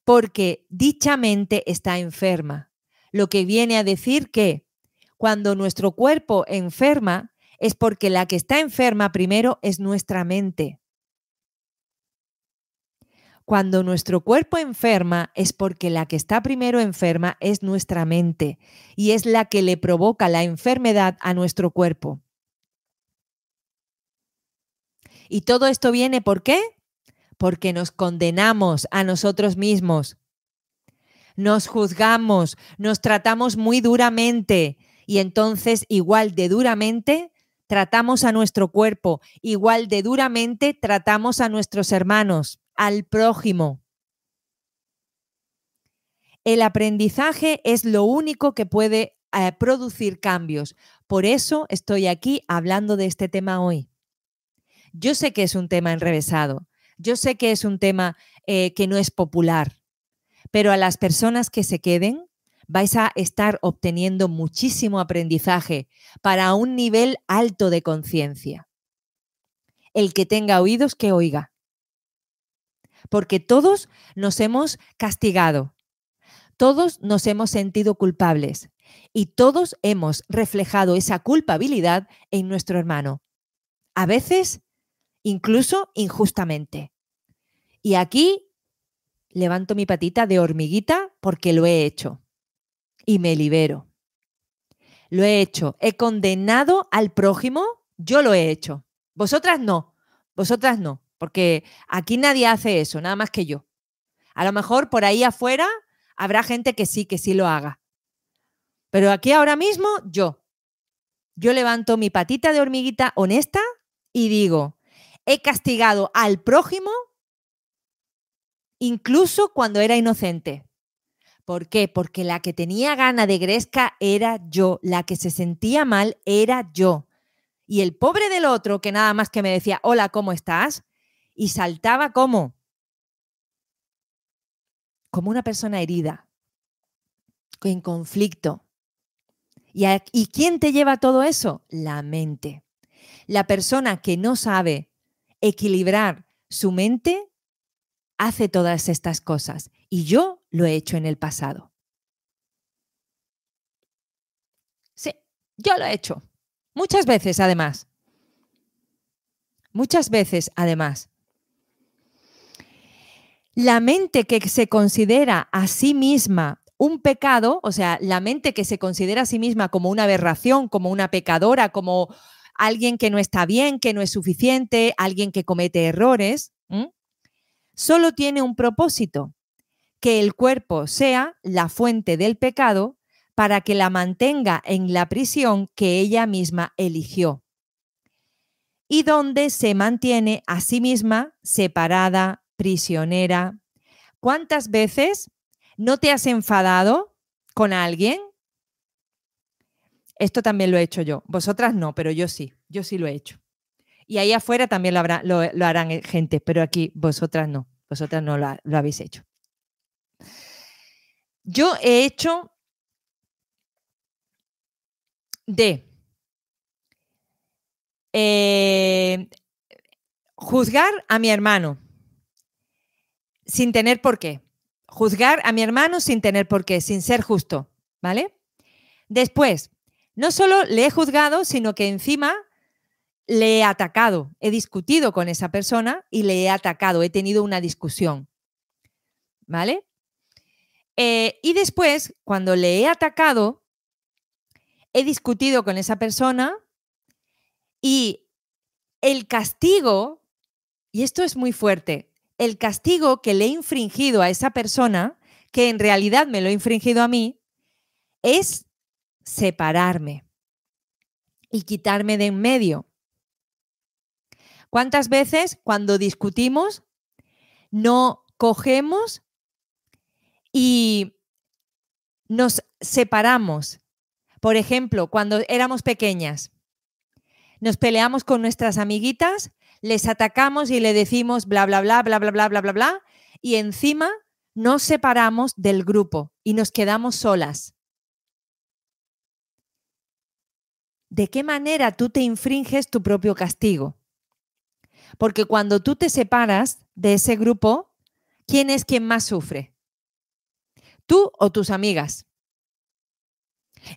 porque dicha mente está enferma. Lo que viene a decir que cuando nuestro cuerpo enferma es porque la que está enferma primero es nuestra mente. Cuando nuestro cuerpo enferma es porque la que está primero enferma es nuestra mente y es la que le provoca la enfermedad a nuestro cuerpo. ¿Y todo esto viene por qué? Porque nos condenamos a nosotros mismos. Nos juzgamos, nos tratamos muy duramente y entonces igual de duramente tratamos a nuestro cuerpo, igual de duramente tratamos a nuestros hermanos, al prójimo. El aprendizaje es lo único que puede eh, producir cambios. Por eso estoy aquí hablando de este tema hoy. Yo sé que es un tema enrevesado, yo sé que es un tema eh, que no es popular, pero a las personas que se queden vais a estar obteniendo muchísimo aprendizaje para un nivel alto de conciencia. El que tenga oídos, que oiga. Porque todos nos hemos castigado, todos nos hemos sentido culpables y todos hemos reflejado esa culpabilidad en nuestro hermano. A veces, incluso injustamente. Y aquí levanto mi patita de hormiguita porque lo he hecho y me libero. Lo he hecho. He condenado al prójimo, yo lo he hecho. Vosotras no, vosotras no, porque aquí nadie hace eso, nada más que yo. A lo mejor por ahí afuera habrá gente que sí, que sí lo haga. Pero aquí ahora mismo yo. Yo levanto mi patita de hormiguita honesta y digo, he castigado al prójimo incluso cuando era inocente. ¿Por qué? Porque la que tenía gana de gresca era yo, la que se sentía mal era yo. Y el pobre del otro, que nada más que me decía, hola, ¿cómo estás? Y saltaba como, como una persona herida, en conflicto. ¿Y, ¿Y quién te lleva todo eso? La mente. La persona que no sabe equilibrar su mente hace todas estas cosas. Y yo lo he hecho en el pasado. Sí, yo lo he hecho. Muchas veces, además. Muchas veces, además. La mente que se considera a sí misma un pecado, o sea, la mente que se considera a sí misma como una aberración, como una pecadora, como alguien que no está bien, que no es suficiente, alguien que comete errores, solo tiene un propósito, que el cuerpo sea la fuente del pecado para que la mantenga en la prisión que ella misma eligió y donde se mantiene a sí misma separada, prisionera. ¿Cuántas veces no te has enfadado con alguien? Esto también lo he hecho yo. Vosotras no, pero yo sí, yo sí lo he hecho. Y ahí afuera también lo, harán eh, gente, pero aquí vosotras no, vosotras no lo habéis hecho. Yo he hecho de eh, juzgar a mi hermano sin tener por qué. Juzgar a mi hermano sin tener por qué, sin ser justo, ¿vale? Después, no solo le he juzgado, sino que encima le he atacado. He discutido con esa persona y le he atacado, he tenido una discusión, ¿vale? Eh, y después, cuando le he atacado, he discutido con esa persona y el castigo, y esto es muy fuerte, el castigo que le he infringido a esa persona, que en realidad me lo he infringido a mí, es separarme y quitarme de en medio. ¿Cuántas veces cuando discutimos no cogemos y nos separamos. Por ejemplo, cuando éramos pequeñas, nos peleamos con nuestras amiguitas, les atacamos y le decimos bla, bla, bla, bla, bla, bla, bla, bla, bla, y encima nos separamos del grupo y nos quedamos solas. ¿De qué manera tú te infringes tu propio castigo? Porque cuando tú te separas de ese grupo, ¿quién es quien más sufre? tú o tus amigas.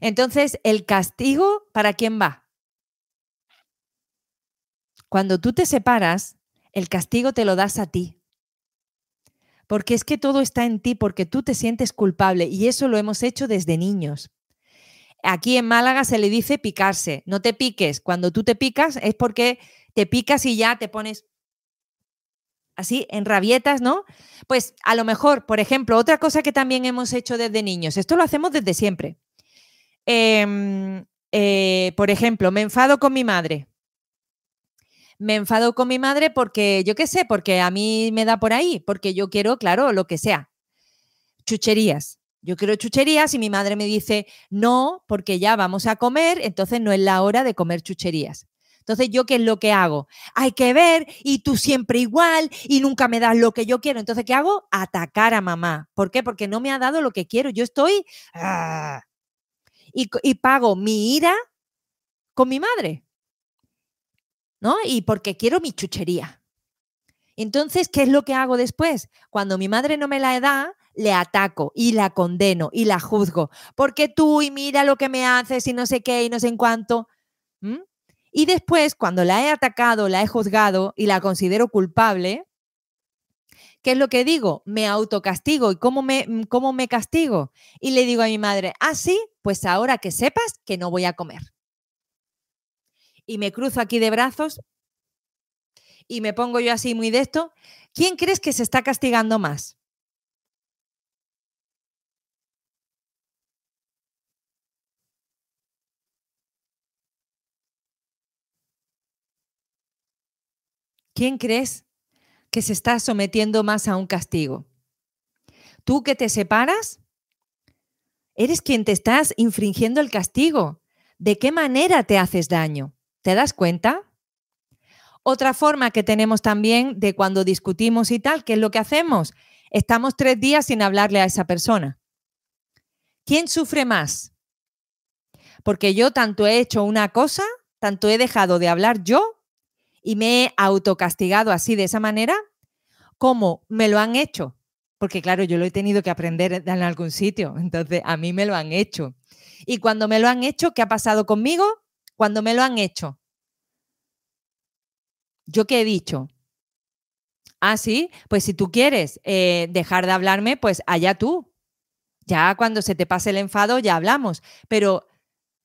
Entonces, ¿el castigo para quién va? Cuando tú te separas, el castigo te lo das a ti. Porque es que todo está en ti, porque tú te sientes culpable y eso lo hemos hecho desde niños. Aquí en Málaga se le dice picarse, no te piques. Cuando tú te picas es porque te picas y ya te pones así en rabietas, ¿no? Pues a lo mejor, por ejemplo, otra cosa que también hemos hecho desde niños, esto lo hacemos desde siempre. Em, eh, por ejemplo, me enfado con mi madre. Me enfado con mi madre porque, yo qué sé, porque a mí me da por ahí, porque yo quiero, claro, lo que sea. Chucherías. Yo quiero chucherías y mi madre me dice, no, porque ya vamos a comer, entonces no es la hora de comer chucherías. Entonces, ¿yo qué es lo que hago? Hay que ver y tú siempre igual y nunca me das lo que yo quiero. Entonces, ¿qué hago? Atacar a mamá. ¿Por qué? Porque no me ha dado lo que quiero. Yo estoy... ¡ah! Y, y pago mi ira con mi madre. ¿No? Y porque quiero mi chuchería. Entonces, ¿qué es lo que hago después? Cuando mi madre no me la da, le ataco y la condeno y la juzgo. Porque tú y mira lo que me haces y no sé qué y no sé en cuánto. Y después, cuando la he atacado, la he juzgado y la considero culpable, ¿qué es lo que digo? Me autocastigo. ¿Y cómo me, cómo me castigo? Y le digo a mi madre, ah, sí, pues ahora que sepas que no voy a comer. Y me cruzo aquí de brazos y me pongo yo así muy de esto. ¿Quién crees que se está castigando más? ¿Quién crees que se está sometiendo más a un castigo? ¿Tú que te separas? Eres quien te estás infringiendo el castigo. ¿De qué manera te haces daño? ¿Te das cuenta? Otra forma que tenemos también de cuando discutimos y tal, ¿qué es lo que hacemos? Estamos tres días sin hablarle a esa persona. ¿Quién sufre más? Porque yo tanto he hecho una cosa, tanto he dejado de hablar yo y me he autocastigado así de esa manera, como me lo han hecho. Porque claro, yo lo he tenido que aprender en algún sitio, entonces a mí me lo han hecho. Y cuando me lo han hecho, ¿qué ha pasado conmigo? Cuando me lo han hecho. ¿Yo qué he dicho? Ah, sí, pues si tú quieres eh, dejar de hablarme, pues allá tú. Ya cuando se te pase el enfado, ya hablamos. Pero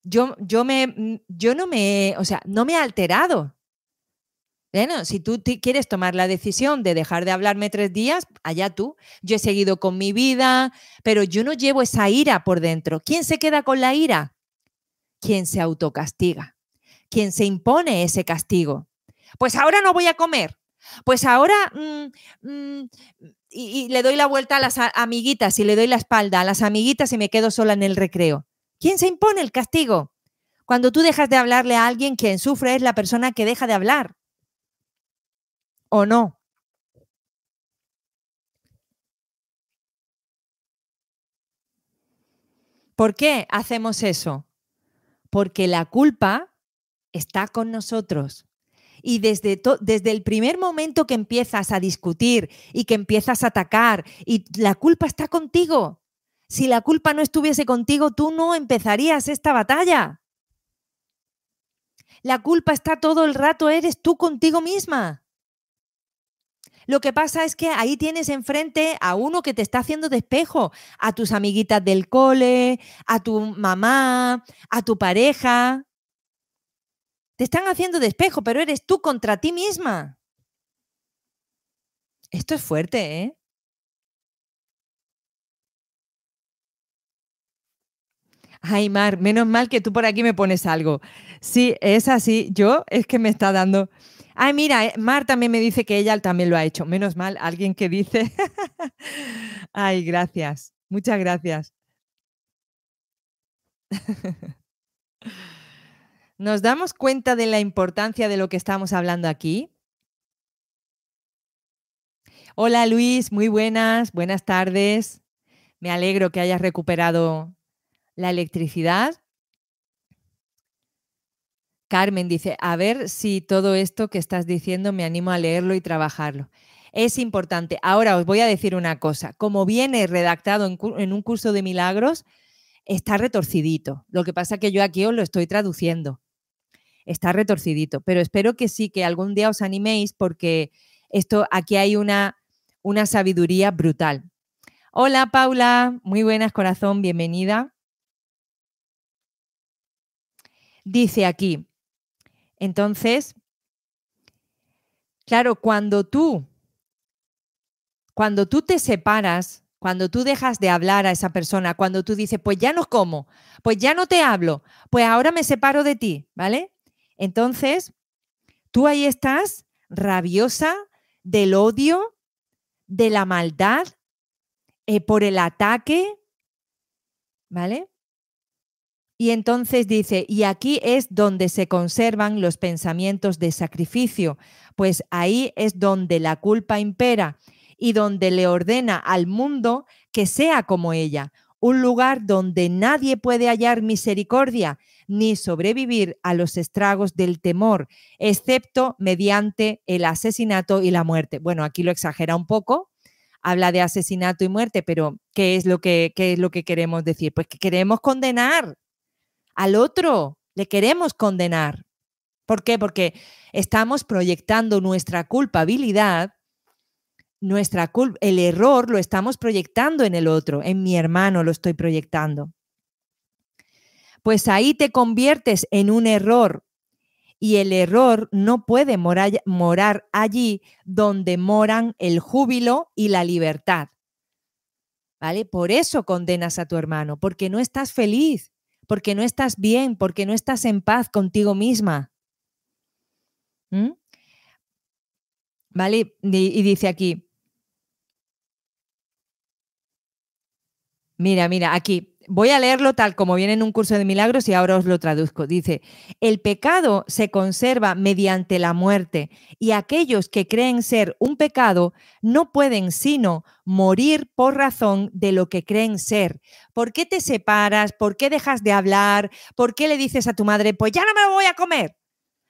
yo, yo, me, yo no me, o sea, no me he alterado. Bueno, si tú quieres tomar la decisión de dejar de hablarme tres días, allá tú. Yo he seguido con mi vida, pero yo no llevo esa ira por dentro. ¿Quién se queda con la ira? Quien se autocastiga, quien se impone ese castigo. Pues ahora no voy a comer. Pues ahora mm, mm, y, le doy la vuelta a las amiguitas y le doy la espalda a las amiguitas y me quedo sola en el recreo. ¿Quién se impone el castigo? Cuando tú dejas de hablarle a alguien, quien sufre es la persona que deja de hablar. ¿O no? ¿Por qué hacemos eso? Porque la culpa está con nosotros. Y desde, desde, el primer momento que empiezas a discutir y que empiezas a atacar, y la culpa está contigo. Si la culpa no estuviese contigo, tú no empezarías esta batalla. La culpa está todo el rato, eres tú contigo misma. Lo que pasa es que ahí tienes enfrente a uno que te está haciendo despejo, a tus amiguitas del cole, a tu mamá, a tu pareja. Te están haciendo despejo, pero eres tú contra ti misma. Esto es fuerte, ¿eh? Ay, Mar, menos mal que tú por aquí me pones algo. Sí, es así. Yo es que me está dando. Ay, mira, eh, Mar también me dice que ella también lo ha hecho. Menos mal, alguien que dice. Ay, gracias. Muchas gracias. ¿Nos damos cuenta de la importancia de lo que estamos hablando aquí? Hola Luis, muy buenas, buenas tardes. Me alegro que hayas recuperado la electricidad. Carmen dice, a ver si todo esto que estás diciendo me animo a leerlo y trabajarlo. Es importante. Ahora os voy a decir una cosa. Como viene redactado en, un curso de milagros, está retorcidito. Lo que pasa es que yo aquí os lo estoy traduciendo. Está retorcidito. Pero espero que sí, que algún día os animéis porque esto, aquí hay una, una sabiduría brutal. Hola Paula, muy buenas corazón, bienvenida. Dice aquí, entonces, claro, cuando tú, cuando tú te separas, cuando tú dejas de hablar a esa persona, cuando tú dices, pues ya no como, pues ya no te hablo, pues ahora me separo de ti, ¿vale? Entonces, tú ahí estás rabiosa del odio, de la maldad, eh, por el ataque, ¿vale? Y entonces dice, y aquí es donde se conservan los pensamientos de sacrificio, pues ahí es donde la culpa impera y donde le ordena al mundo que sea como ella, un lugar donde nadie puede hallar misericordia ni sobrevivir a los estragos del temor, excepto mediante el asesinato y la muerte. Bueno, aquí lo exagera un poco, habla de asesinato y muerte, pero ¿qué es lo que, qué es lo que queremos decir? Pues que queremos condenar al otro, le queremos condenar. ¿Por qué? Porque estamos proyectando nuestra culpabilidad, nuestra el error lo estamos proyectando en el otro, en mi hermano lo estoy proyectando. Pues ahí te conviertes en un error y el error no puede morar, morar allí donde moran el júbilo y la libertad. ¿Vale? Por eso condenas a tu hermano, porque no estás feliz, porque no estás bien, porque no estás en paz contigo misma. ¿Mm? ¿Vale? Y dice aquí, mira, mira, aquí, Voy a leerlo tal como viene en un curso de milagros y ahora os lo traduzco. Dice, el pecado se conserva mediante la muerte y aquellos que creen ser un pecado no pueden sino morir por razón de lo que creen ser. ¿Por qué te separas? ¿Por qué dejas de hablar? ¿Por qué le dices a tu madre, pues ya no me lo voy a comer?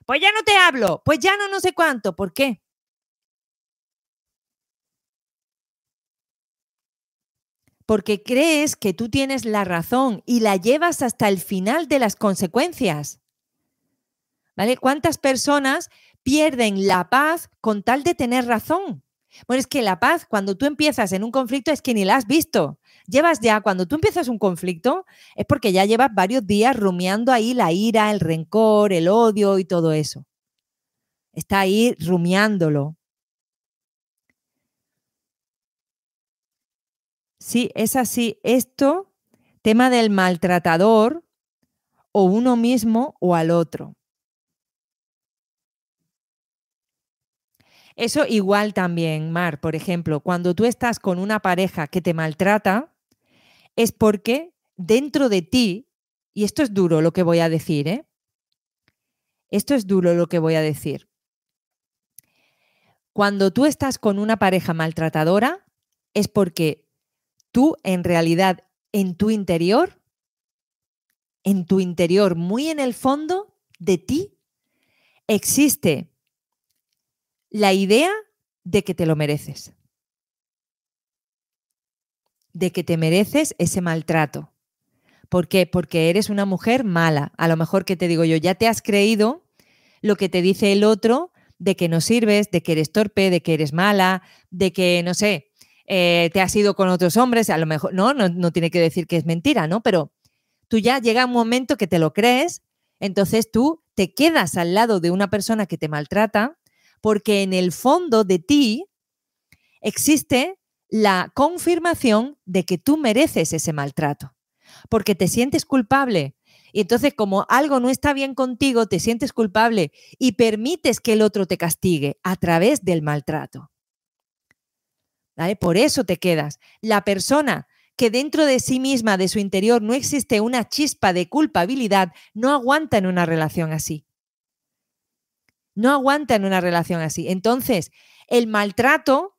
Pues ya no te hablo, pues ya no no sé cuánto. ¿Por qué? Porque crees que tú tienes la razón y la llevas hasta el final de las consecuencias. ¿Vale? ¿Cuántas personas pierden la paz con tal de tener razón? Bueno, es que la paz, cuando tú empiezas en un conflicto, es que ni la has visto. Llevas ya, cuando tú empiezas un conflicto, es porque ya llevas varios días rumiando ahí la ira, el rencor, el odio y todo eso. Está ahí rumiándolo. Sí, es así. Esto, tema del maltratador, o uno mismo o al otro. Eso igual también, Mar, por ejemplo, cuando tú estás con una pareja que te maltrata, es porque dentro de ti, y esto es duro lo que voy a decir, ¿eh? Esto es duro lo que voy a decir. Cuando tú estás con una pareja maltratadora, es porque tú en realidad en tu interior, en tu interior, muy en el fondo de ti, existe la idea de que te lo mereces, de que te mereces ese maltrato. ¿Por qué? Porque eres una mujer mala. A lo mejor que te digo yo, ya te has creído lo que te dice el otro de que no sirves, de que eres torpe, de que eres mala, de que, no sé, eh, te has ido con otros hombres, a lo mejor, no, no, tiene que decir que es mentira, ¿no? Pero tú ya llega un momento que te lo crees, entonces tú te quedas al lado de una persona que te maltrata, porque en el fondo de ti existe la confirmación de que tú mereces ese maltrato, porque te sientes culpable. Y entonces como algo no está bien contigo, te sientes culpable y permites que el otro te castigue a través del maltrato. Por eso te quedas. La persona que dentro de sí misma, de su interior, no existe una chispa de culpabilidad, no aguanta en una relación así. No aguanta en una relación así. Entonces, el maltrato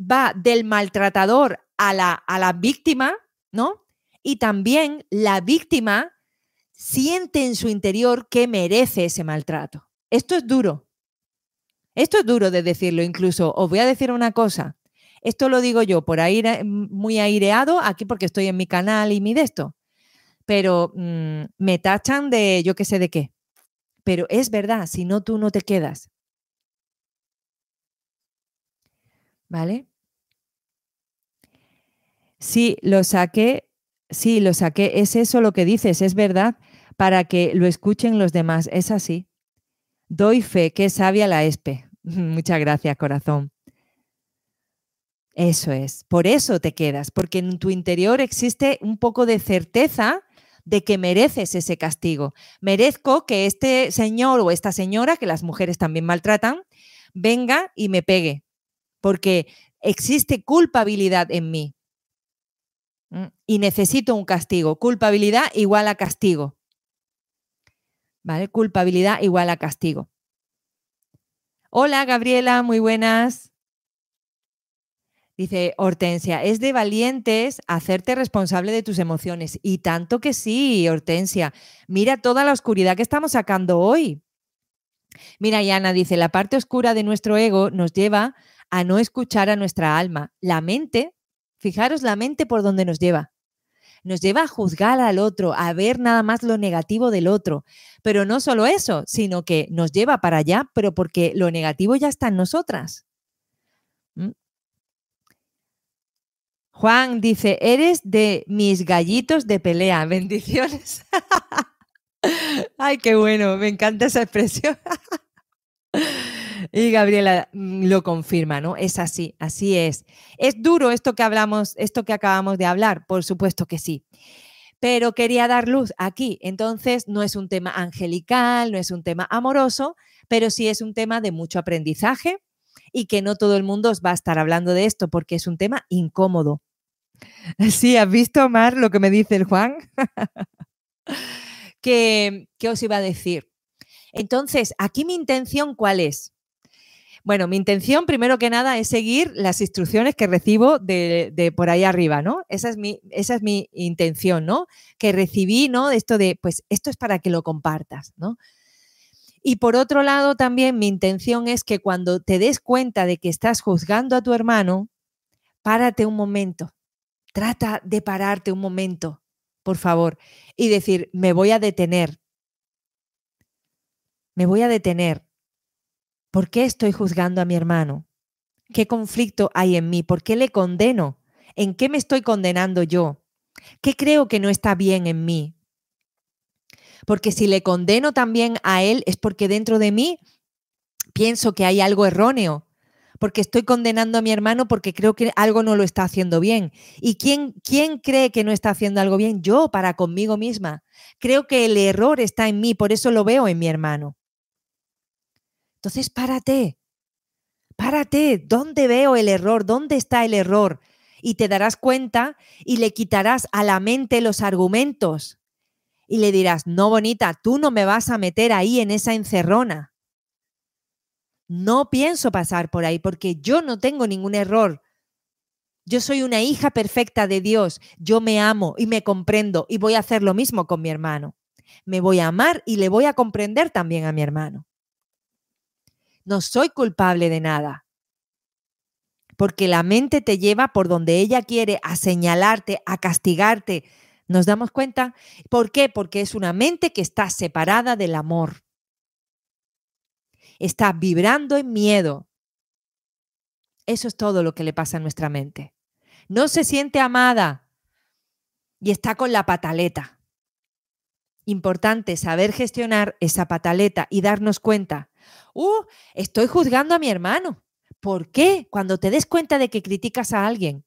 va del maltratador a la, a la víctima, ¿no? Y también la víctima siente en su interior que merece ese maltrato. Esto es duro. Esto es duro de decirlo incluso. Os voy a decir una cosa. Esto lo digo yo por aire, muy aireado aquí porque estoy en mi canal y mi de esto. Pero mm, me tachan de yo qué sé de qué. Pero es verdad, si no tú no te quedas. ¿Vale? Sí, lo saqué, sí, lo saqué. Es eso lo que dices, es verdad, para que lo escuchen los demás. Es así. Doy fe, que sabia la ESPE. Muchas gracias, corazón. Eso es, por eso te quedas, porque en tu interior existe un poco de certeza de que mereces ese castigo. Merezco que este señor o esta señora, que las mujeres también maltratan, venga y me pegue, porque existe culpabilidad en mí. Y necesito un castigo. Culpabilidad igual a castigo. ¿Vale? Culpabilidad igual a castigo. Hola, Gabriela, muy buenas. Dice Hortensia, es de valientes hacerte responsable de tus emociones. Y tanto que sí, Hortensia. Mira toda la oscuridad que estamos sacando hoy. Mira, Yana dice, la parte oscura de nuestro ego nos lleva a no escuchar a nuestra alma. La mente, fijaros la mente por donde nos lleva. Nos lleva a juzgar al otro, a ver nada más lo negativo del otro. Pero no solo eso, sino que nos lleva para allá, pero porque lo negativo ya está en nosotras. Juan dice, eres de mis gallitos de pelea. Bendiciones. Ay, qué bueno, me encanta esa expresión. Y Gabriela mm, lo confirma, ¿no? Es así, así es. ¿Es duro esto que hablamos, esto que acabamos de hablar? Por supuesto que sí. Pero quería dar luz aquí. Entonces, no es un tema angelical, no es un tema amoroso, pero sí es un tema de mucho aprendizaje y que no todo el mundo os va a estar hablando de esto porque es un tema incómodo. Sí, ¿has visto, Mar, lo que me dice el Juan? ¿Qué, os iba a decir? Entonces, aquí mi intención, ¿cuál es? Bueno, mi intención, primero que nada, es seguir las instrucciones que recibo de, por ahí arriba, ¿no? Esa es, mi, esa es mi intención, ¿no? Que recibí, ¿no? Esto de, pues, esto es para que lo compartas, ¿no? Y por otro lado, también mi intención es que cuando te des cuenta de que estás juzgando a tu hermano, párate un momento. Trata de pararte un momento por favor, y decir, me voy a detener. Me voy a detener. ¿Por qué estoy juzgando a mi hermano? ¿Qué conflicto hay en mí? ¿Por qué le condeno? ¿En qué me estoy condenando yo? ¿Qué creo que no está bien en mí? Porque si le condeno también a él es porque dentro de mí pienso que hay algo erróneo porque estoy condenando a mi hermano porque creo que algo no lo está haciendo bien. ¿Y quién, quién cree que no está haciendo algo bien? Yo, para conmigo misma. Creo que el error está en mí, por eso lo veo en mi hermano. Entonces, párate, párate, ¿dónde veo el error? ¿Dónde está el error? Y te darás cuenta y le quitarás a la mente los argumentos. Y le dirás, no, bonita, tú no me vas a meter ahí en esa encerrona. No pienso pasar por ahí porque yo no tengo ningún error. Yo soy una hija perfecta de Dios. Yo me amo y me comprendo y voy a hacer lo mismo con mi hermano. Me voy a amar y le voy a comprender también a mi hermano. No soy culpable de nada. Porque la mente te lleva por donde ella quiere a señalarte, a castigarte. ¿Nos damos cuenta? ¿Por qué? Porque es una mente que está separada del amor está vibrando en miedo. Eso es todo lo que le pasa a nuestra mente. No se siente amada y está con la pataleta. Importante saber gestionar esa pataleta y darnos cuenta, uh, estoy juzgando a mi hermano. ¿Por qué? Cuando te des cuenta de que criticas a alguien.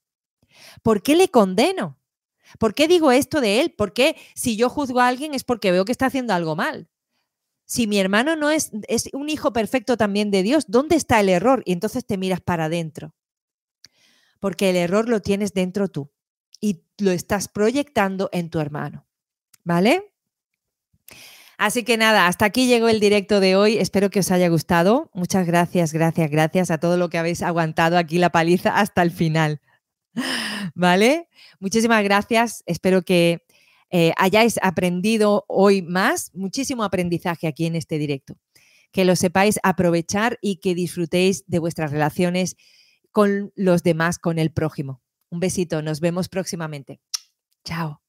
¿Por qué le condeno? ¿Por qué digo esto de él? ¿Por qué si yo juzgo a alguien es porque veo que está haciendo algo mal? si mi hermano no es, es un hijo perfecto también de Dios, ¿dónde está el error? Y entonces te miras para adentro. Porque el error lo tienes dentro tú y lo estás proyectando en tu hermano. ¿Vale? Así que nada, hasta aquí llegó el directo de hoy. Espero que os haya gustado. Muchas gracias, gracias, gracias a todo lo que habéis aguantado aquí la paliza hasta el final. ¿Vale? Muchísimas gracias. Espero que eh, hayáis aprendido hoy más, muchísimo aprendizaje aquí en este directo. Que lo sepáis aprovechar y que disfrutéis de vuestras relaciones con los demás, con el prójimo. Un besito, nos vemos próximamente. Chao.